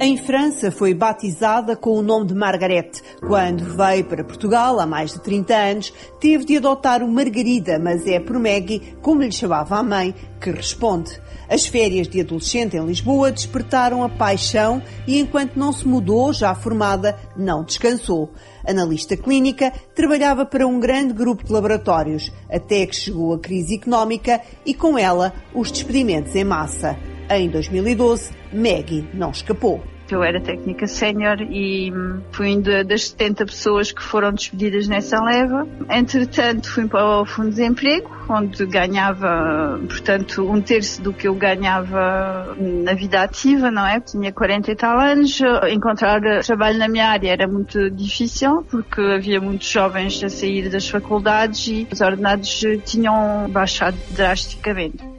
Em França foi batizada com o nome de Margarete. Quando veio para Portugal há mais de 30 anos, teve de adotar o Margarida, mas é por Maggie, como lhe chamava a mãe, que responde. As férias de adolescente em Lisboa despertaram a paixão e, enquanto não se mudou, já formada, não descansou. Analista clínica, trabalhava para um grande grupo de laboratórios, até que chegou a crise económica e, com ela, os despedimentos em massa. Em 2012, Maggie não escapou. Eu era técnica sénior e fui uma das 70 pessoas que foram despedidas nessa leva. Entretanto, fui para o Fundo de Desemprego, onde ganhava, portanto, um terço do que eu ganhava na vida ativa, não é? Tinha 40 e tal anos. Encontrar trabalho na minha área era muito difícil, porque havia muitos jovens a sair das faculdades e os ordenados tinham baixado drasticamente.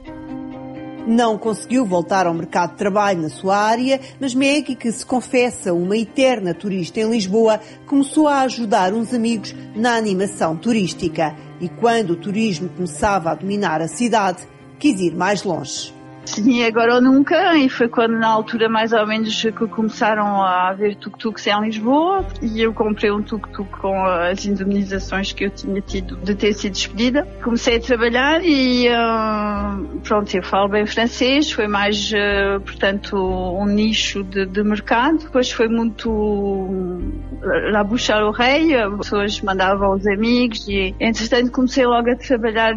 Não conseguiu voltar ao mercado de trabalho na sua área, mas Maggie, que se confessa uma eterna turista em Lisboa, começou a ajudar uns amigos na animação turística. E quando o turismo começava a dominar a cidade, quis ir mais longe. Sim, agora ou nunca, e foi quando na altura mais ou menos que começaram a haver tuk-tuks em Lisboa e eu comprei um tuk-tuk com as indemnizações que eu tinha tido de ter sido despedida. Comecei a trabalhar e uh, pronto, eu falo bem francês, foi mais, uh, portanto, um nicho de, de, mercado. Depois foi muito la bouche à l'oreille, as pessoas mandavam aos amigos e entretanto comecei logo a trabalhar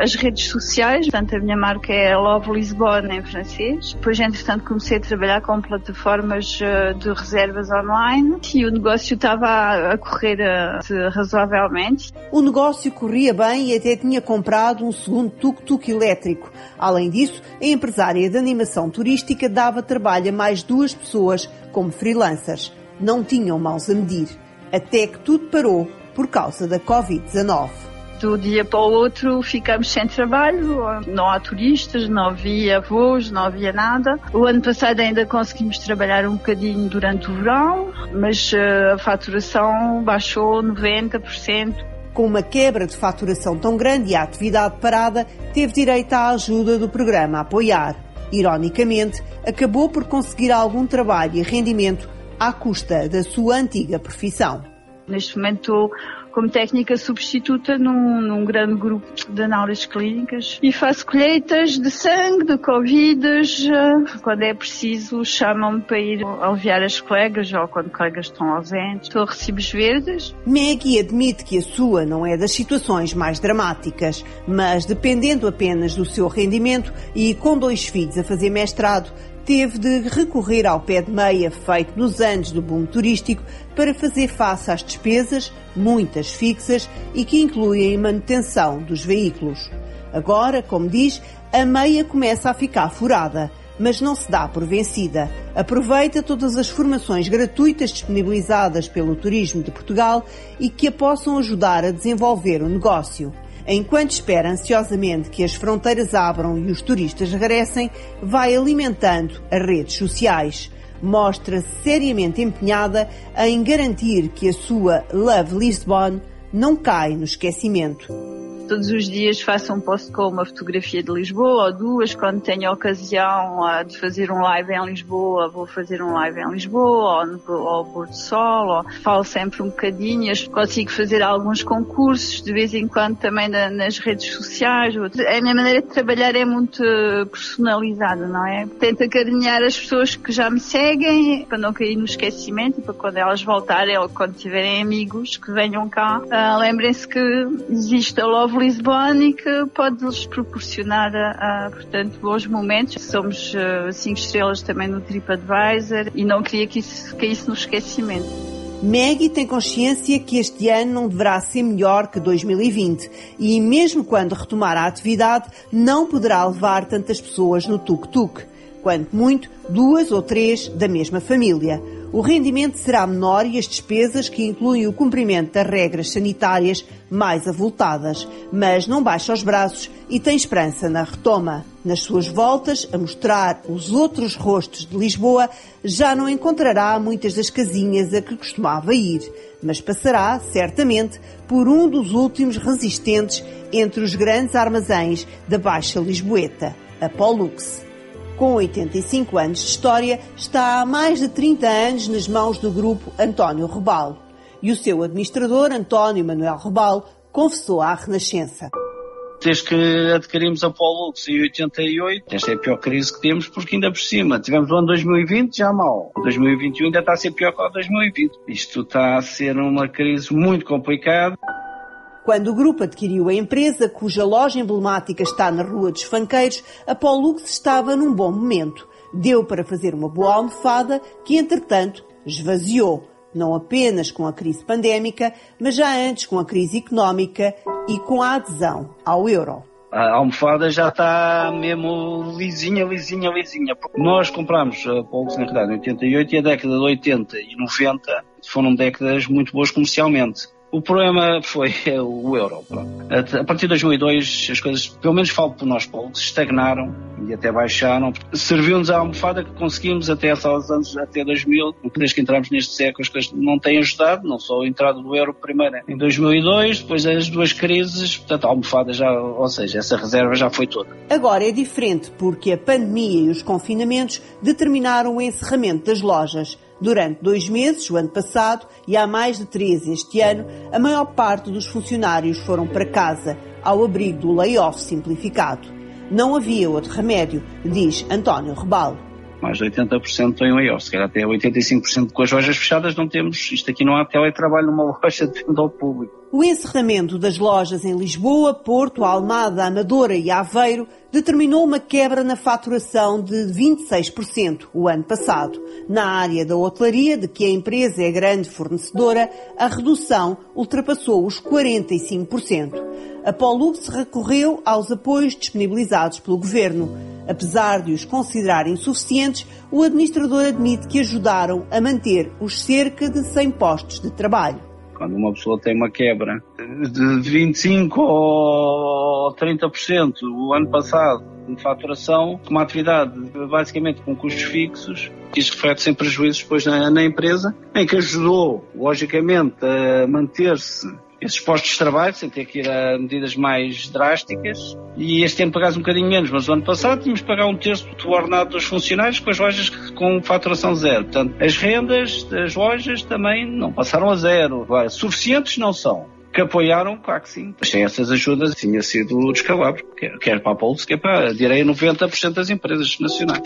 as redes sociais, portanto a minha marca é Love Lisboa em francês. Depois, entretanto, comecei a trabalhar com plataformas eh, de reservas online e o negócio estava a correr eh, razoavelmente. O negócio corria bem e até tinha comprado um segundo tuk-tuk elétrico. Além disso, a empresária de animação turística dava trabalho a mais duas pessoas como freelancers. Não tinham mãos a medir. Até que tudo parou por causa da Covid-19 do dia para o outro ficamos sem trabalho, não há turistas, não havia voos, não havia nada. O ano passado ainda conseguimos trabalhar um bocadinho durante o verão, mas eh, a faturação baixou 90%. Com uma quebra de faturação tão grande e a atividade parada, teve direito à ajuda do programa Apoiar. Ironicamente, acabou por conseguir algum trabalho e rendimento à custa da sua antiga profissão. Neste momento como técnica substituta num, num grande grupo de análises clínicas e faço colheitas de sangue, de Covid. Quando é preciso, chamam-me para ir aliviar as colegas ou quando colegas estão ausentes. Estou a recibos verdes. Maggie admite que a sua não é das situações mais dramáticas, mas dependendo apenas do seu rendimento e com dois filhos a fazer mestrado, teve de recorrer ao pé de meia feito nos anos do boom turístico para fazer face às despesas, muitas fixas e que incluem a manutenção dos veículos. Agora, como diz, a meia começa a ficar furada, mas não se dá por vencida. Aproveita todas as formações gratuitas disponibilizadas pelo Turismo de Portugal e que a possam ajudar a desenvolver o negócio. Enquanto espera ansiosamente que as fronteiras abram e os turistas regressem, vai alimentando as redes sociais. Mostra-se seriamente empenhada em garantir que a sua Love Lisbon não cai no esquecimento. Todos os dias faço um post com uma fotografia de Lisboa ou duas, quando tenho a ocasião uh, de fazer um live em Lisboa, vou fazer um live em Lisboa ou no ao Porto Sol, ou falo sempre um bocadinho, consigo fazer alguns concursos de vez em quando também na, nas redes sociais. A minha maneira de trabalhar é muito personalizada, não é? Tento acarinhar as pessoas que já me seguem para não cair no esquecimento e para quando elas voltarem ou quando tiverem amigos que venham cá, uh, lembrem-se que existe a Love E que pode-lhes proporcionar, a, a, portanto, bons momentos. Somos uh, cinco estrelas também no TripAdvisor e não queria que isso caísse no esquecimento. Maggie tem consciência que este ano não deverá ser melhor que 2020 e, mesmo quando retomar a atividade, não poderá levar tantas pessoas no tuk-tuk. Quanto muito, duas ou três da mesma família o rendimento será menor e as despesas, que incluem o cumprimento das regras sanitárias, mais avultadas, mas não baixa os braços e tem esperança na retoma. Nas suas voltas a mostrar os outros rostos de Lisboa, já não encontrará muitas das casinhas a que costumava ir, mas passará, certamente, por um dos últimos resistentes entre os grandes armazéns da Baixa Lisboeta, a Pollux. Com 85 anos de história, está há mais de 30 anos nas mãos do grupo António Rebalo. E o seu administrador, António Manuel Rebalo, confessou à Renascença. Desde que adquirimos a Pollux em 88, esta é a pior crise que temos, porque ainda por cima tivemos o ano 2020 já mal. 2021 ainda está a ser pior que o 2020. Isto está a ser uma crise muito complicada. Quando o grupo adquiriu a empresa, cuja loja emblemática está na Rua dos Fanqueiros, a Pollux estava num bom momento. Deu para fazer uma boa almofada que, entretanto, esvaziou não apenas com a crise pandémica, mas já antes com a crise económica e com a adesão ao euro. A almofada já está mesmo lisinha, lisinha, lisinha. Nós comprámos a Pulse, na verdade, em 88 e a década de 80 e 90 foram décadas muito boas comercialmente. O problema foi o euro. A partir de 2002, as coisas, pelo menos falo por nós poucos, estagnaram e até baixaram. Serviu-nos a almofada que conseguimos até aos anos, até 2000, desde que entramos neste século, as coisas não têm ajudado, não só a entrada do euro primeiro em 2002, depois as duas crises, portanto a almofada já, ou seja, essa reserva já foi toda. Agora é diferente porque a pandemia e os confinamentos determinaram o encerramento das lojas. Durante dois meses, o ano passado, e há mais de três este ano, a maior parte dos funcionários foram para casa, ao abrigo do layoff simplificado. Não havia outro remédio, diz António Rebalo mais de 80% têm layoff, se calhar até 85% com as lojas fechadas não temos, isto aqui não há teletrabalho numa loja de venda ao público. O encerramento das lojas em Lisboa, Porto, Almada, Amadora e Aveiro determinou uma quebra na faturação de 26% o ano passado. Na área da hotelaria, de que a empresa é grande fornecedora, a redução ultrapassou os 45%. A Pollux recorreu aos apoios disponibilizados pelo governo. Apesar de os considerar insuficientes, o administrador admite que ajudaram a manter os cerca de 100 postos de trabalho. Quando uma pessoa tem uma quebra de 25 ou 30% o ano passado de faturação, uma atividade basicamente com custos fixos, isso reflete-se em prejuízos depois na, na empresa, em que ajudou, logicamente, a manter-se esses postos de trabalho, sem ter que ir a medidas mais drásticas. E este ano pagasse um bocadinho menos, mas o ano passado tínhamos que pagar um terço do ordenado dos funcionários com as lojas com faturação zero. Portanto, as rendas das lojas também não passaram a zero. Agora, suficientes não são que apoiaram, claro que sim. Sem essas ajudas tinha sido descalabro, quer, quer para a Pulse, quer para, direi, 90% das empresas nacionais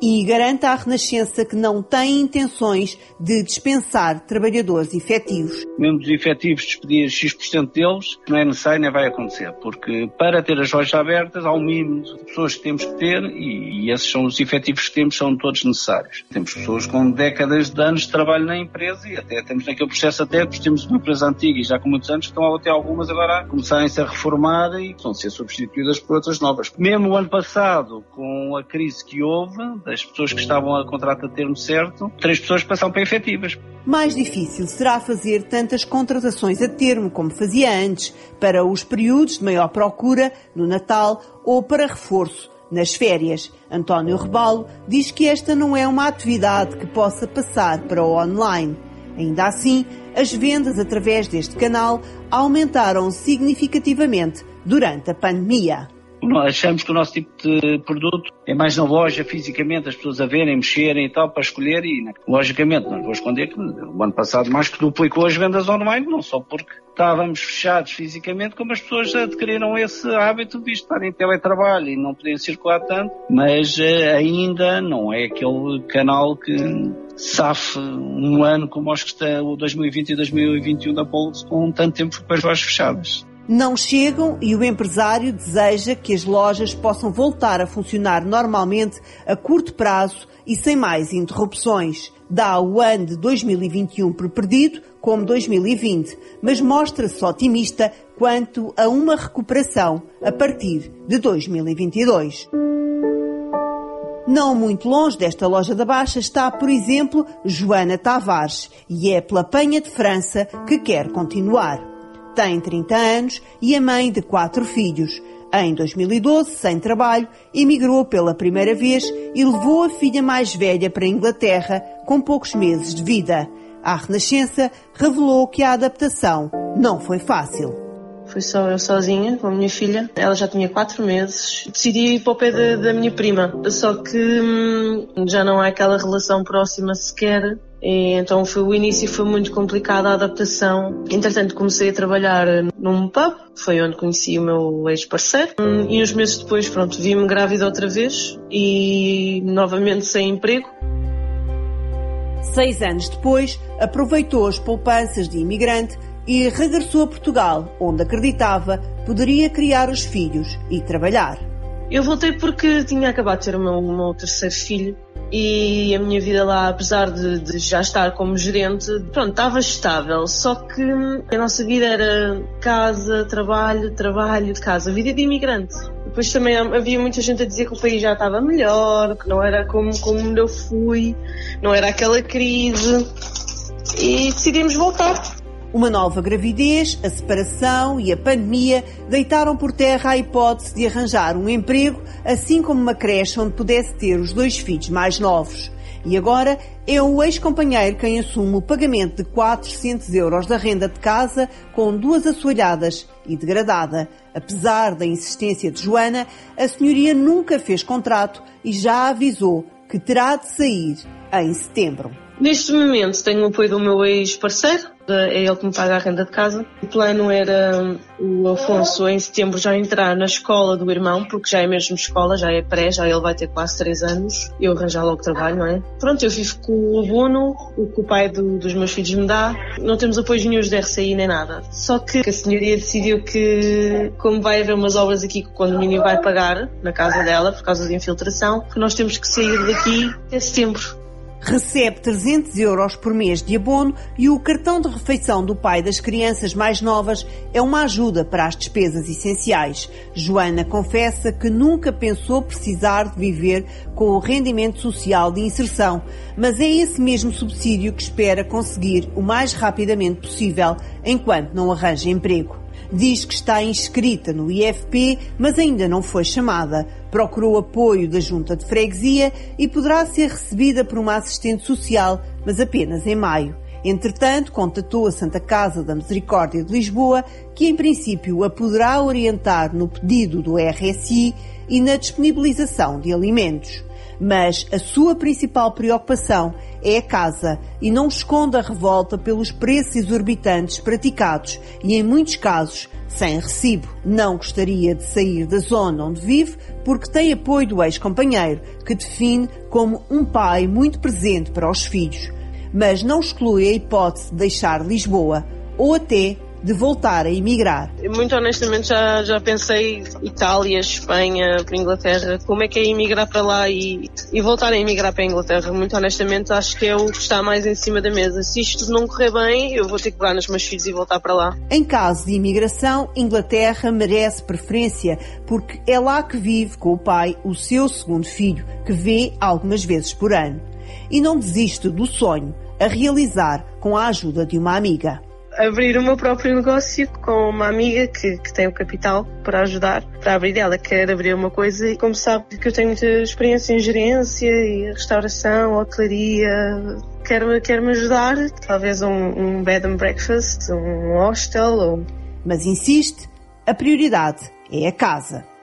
e garanta à Renascença que não tem intenções de dispensar trabalhadores efetivos. Mesmo dos efetivos despedir X% deles, não é necessário nem vai acontecer, porque para ter as lojas abertas há um mínimo de pessoas que temos que ter e, e esses são os efetivos que temos, são todos necessários. Temos pessoas com décadas de anos de trabalho na empresa e até temos naquele processo até, porque temos uma empresa antiga e já com muitos anos, estão até algumas agora a começarem-se a reformar e estão a ser substituídas por outras novas. Mesmo o ano passado, com a crise que houve, as pessoas que estavam a contrato a termo certo, três pessoas passaram para efetivas. Mais difícil será fazer tantas contratações a termo como fazia antes, para os períodos de maior procura, no Natal ou para reforço nas férias. António Rebalo diz que esta não é uma atividade que possa passar para o online. Ainda assim, as vendas através deste canal aumentaram significativamente durante a pandemia achamos que o nosso tipo de produto é mais na loja, fisicamente, as pessoas a verem, mexerem e tal, para escolher e, logicamente, não vou esconder que o ano passado mais que duplicou as vendas online, não só porque estávamos fechados fisicamente, como as pessoas adquiriram esse hábito de estar em teletrabalho e não poderem circular tanto, mas uh, ainda não é aquele canal que safe um ano como acho que está o 2020 e 2021 da Pulse com tanto tempo com as lojas fechadas não chegam e o empresário deseja que as lojas possam voltar a funcionar normalmente a curto prazo e sem mais interrupções. Dá o ano de 2021 por perdido, como 2020, mas mostra-se otimista quanto a uma recuperação a partir de 2022. Não muito longe desta loja da Baixa está, por exemplo, Joana Tavares, e é pela Penha de França que quer continuar. Tem 30 anos e é mãe de quatro filhos. Em 2012, sem trabalho, emigrou pela primeira vez e levou a filha mais velha para a Inglaterra com poucos meses de vida. A Renascença revelou que a adaptação não foi fácil. Fui só eu sozinha com a minha filha. Ela já tinha quatro meses. Decidi ir para o pé da, da minha prima. Só que hum, já não há aquela relação próxima sequer. Então foi, o início foi muito complicado, a adaptação. Entretanto comecei a trabalhar num pub, foi onde conheci o meu ex-parceiro. Hum, e uns meses depois, pronto, vi-me grávida outra vez e novamente sem emprego. Seis anos depois, aproveitou as poupanças de imigrante e regressou a Portugal, onde acreditava poderia criar os filhos e trabalhar. Eu voltei porque tinha acabado de ter o meu, o meu terceiro filho e a minha vida lá, apesar de, de, já estar como gerente, pronto, estava estável. Só que a nossa vida era casa, trabalho, trabalho, casa, vida de imigrante. Depois também havia muita gente a dizer que o país já estava melhor, que não era como, como eu fui, não era aquela crise. E decidimos voltar. Uma nova gravidez, a separação e a pandemia deitaram por terra a hipótese de arranjar um emprego, assim como uma creche onde pudesse ter os dois filhos mais novos. E agora é o ex-companheiro quem assume o pagamento de 400 euros da renda de casa com duas assoalhadas e degradada. Apesar da insistência de Joana, a senhoria nunca fez contrato e já avisou que terá de sair em setembro. Neste momento tenho o apoio do meu ex-parceiro, é ele que me paga a renda de casa. O plano era o Afonso em setembro já entrar na escola do irmão, porque já é mesmo escola, já é pré, já ele vai ter quase 3 anos. Eu arranjar logo trabalho, não é? Pronto, eu vivo com o abono, o que o pai do, dos meus filhos me dá. Não temos apoio nenhum de RCI nem nada. Só que a senhoria decidiu que, como vai haver umas obras aqui que o condomínio vai pagar na casa dela, por causa de infiltração, que nós temos que sair daqui até setembro recebe 300 euros por mês de abono e o cartão de refeição do pai das crianças mais novas é uma ajuda para as despesas essenciais. Joana confessa que nunca pensou precisar de viver com o rendimento social de inserção, mas é esse mesmo subsídio que espera conseguir o mais rapidamente possível enquanto não arranja emprego. Diz que está inscrita no IFP, mas ainda não foi chamada. Procurou apoio da Junta de Freguesia e poderá ser recebida por uma assistente social, mas apenas em maio. Entretanto, contatou a Santa Casa da Misericórdia de Lisboa, que em princípio a poderá orientar no pedido do RSI e na disponibilização de alimentos. Mas a sua principal preocupação é a casa e não esconde a revolta pelos preços exorbitantes praticados e, em muitos casos, sem recibo. Não gostaria de sair da zona onde vive porque tem apoio do ex-companheiro, que define como um pai muito presente para os filhos. Mas não exclui a hipótese de deixar Lisboa ou até de voltar a emigrar? Muito honestamente já, já pensei Itália, Espanha, para Inglaterra, como é que é emigrar para lá e, e voltar a emigrar para a Inglaterra. Muito honestamente acho que é o que está mais em cima da mesa. Se isto não correr bem, eu vou ter que pegar nos meus filhos e voltar para lá. Em caso de imigração, Inglaterra merece preferência porque é lá que vive com o pai o seu segundo filho, que vê algumas vezes por ano. E não desiste do sonho a realizar com a ajuda de uma amiga abrir o meu próprio negócio com uma amiga que, que tem o capital para ajudar, para abrir ela quer abrir uma coisa e como sabe que eu tenho muita experiência em gerência e restauração, hotelaria, quer-me quer -me ajudar, talvez um, um bed and breakfast, um hostel ou... Mas insiste, a prioridade é a casa.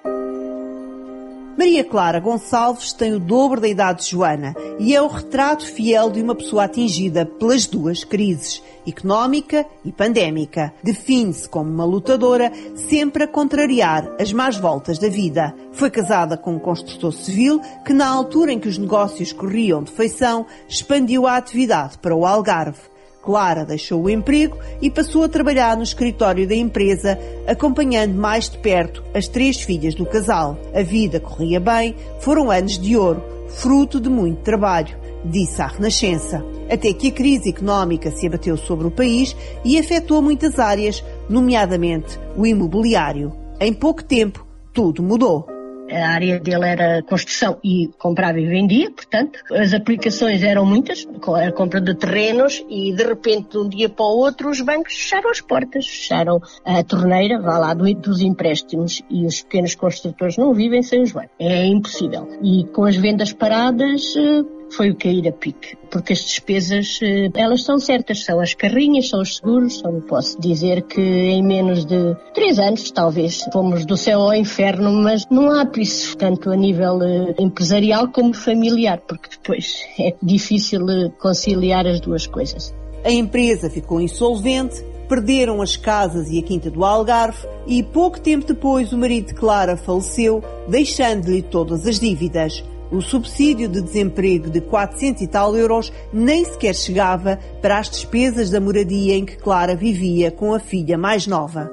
Maria Clara Gonçalves tem o dobro da idade de Joana e é o retrato fiel de uma pessoa atingida pelas duas crises, económica e pandémica. Define-se como uma lutadora, sempre a contrariar as más voltas da vida. Foi casada com um construtor civil que, na altura em que os negócios corriam de feição, expandiu a atividade para o Algarve. Clara deixou o emprego e passou a trabalhar no escritório da empresa, acompanhando mais de perto as três filhas do casal. A vida corria bem, foram anos de ouro, fruto de muito trabalho, disse a Renascença. Até que a crise económica se abateu sobre o país e afetou muitas áreas, nomeadamente o imobiliário. Em pouco tempo, tudo mudou a área dele era construção e comprava e vendia, portanto, as aplicações eram muitas, a compra de terrenos e de repente de um dia para o outro os bancos fecharam as portas, fecharam a torneira, vá lá, dos empréstimos e os pequenos construtores não vivem sem os bancos. É impossível. E com as vendas paradas, eh, foi o cair a pique, porque as despesas, eh, elas são certas, são as carrinhas, são os seguros, só posso dizer que em menos de três anos, talvez, fomos do céu ao inferno, mas não há isso, tanto a nível eh, empresarial como familiar, porque depois é difícil eh, conciliar as duas coisas. A empresa ficou insolvente, perderam as casas e a quinta do Algarve e pouco tempo depois o marido de Clara faleceu, deixando-lhe todas as dívidas. O subsídio de desemprego de 400 e tal euros nem sequer chegava para as despesas da moradia em que Clara vivia com a filha mais nova.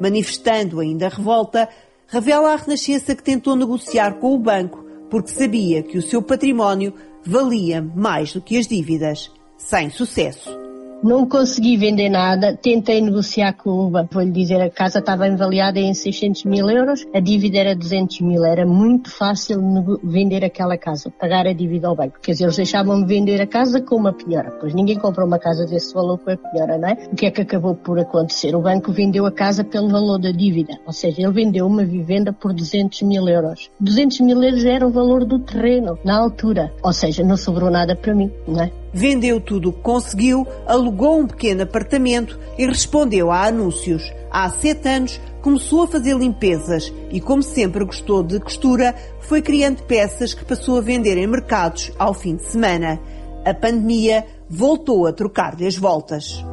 Manifestando ainda revolta, revela a Renascença que tentou negociar com o banco porque sabia que o seu património valia mais do que as dívidas. Sem sucesso. Não consegui vender nada, tentei negociar com o banco. Vou-lhe dizer, a casa estava avaliada em 600 mil euros, a dívida era 200 mil. Era muito fácil vender aquela casa, pagar a dívida ao banco. Quer dizer, eles deixavam-me vender a casa com uma penhora. Pois ninguém comprou uma casa desse valor com a penhora, não é? O que é que acabou por acontecer? O banco vendeu a casa pelo valor da dívida. Ou seja, ele vendeu uma vivenda por 200 mil euros. 200 mil euros era o valor do terreno, na altura. Ou seja, não sobrou nada para mim, não é? Vendeu tudo o que conseguiu, alugou um pequeno apartamento e respondeu a anúncios. Há sete anos começou a fazer limpezas e, como sempre gostou de costura, foi criando peças que passou a vender em mercados ao fim de semana. A pandemia voltou a trocar-lhe as voltas.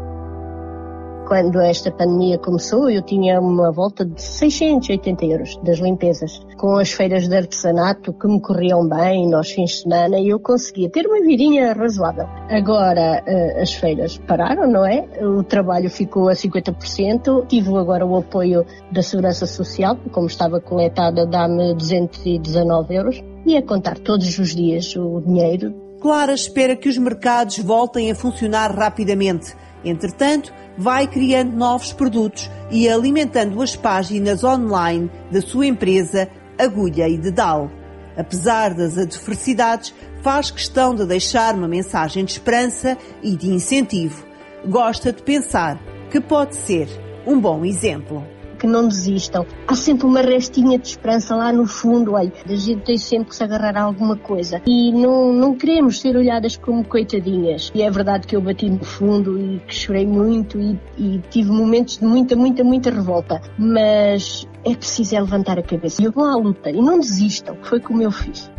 Quando esta pandemia começou, eu tinha uma volta de 680 euros das limpezas. Com as feiras de artesanato que me corriam bem nos fins de semana, eu conseguia ter uma virinha razoável. Agora eh, as feiras pararam, não é? O trabalho ficou a 50%. Tive agora o apoio da Segurança Social, como estava coletada, dá-me 219 euros. E a contar todos os dias o dinheiro. Clara espera que os mercados voltem a funcionar rapidamente. Entretanto, vai criando novos produtos e alimentando as páginas online da sua empresa Agulha e Dedal. Apesar das adversidades, faz questão de deixar uma mensagem de esperança e de incentivo. Gosta de pensar que pode ser um bom exemplo que não desistam. Há sempre uma restinha de esperança lá no fundo, olha, a gente tem sempre que se agarrar a alguma coisa. E não, não queremos ser olhadas como coitadinhas. E é verdade que eu bati no fundo e que chorei muito e, e tive momentos de muita, muita, muita revolta. Mas é preciso é levantar a cabeça. E eu vou à luta e não desistam. Foi como eu fiz.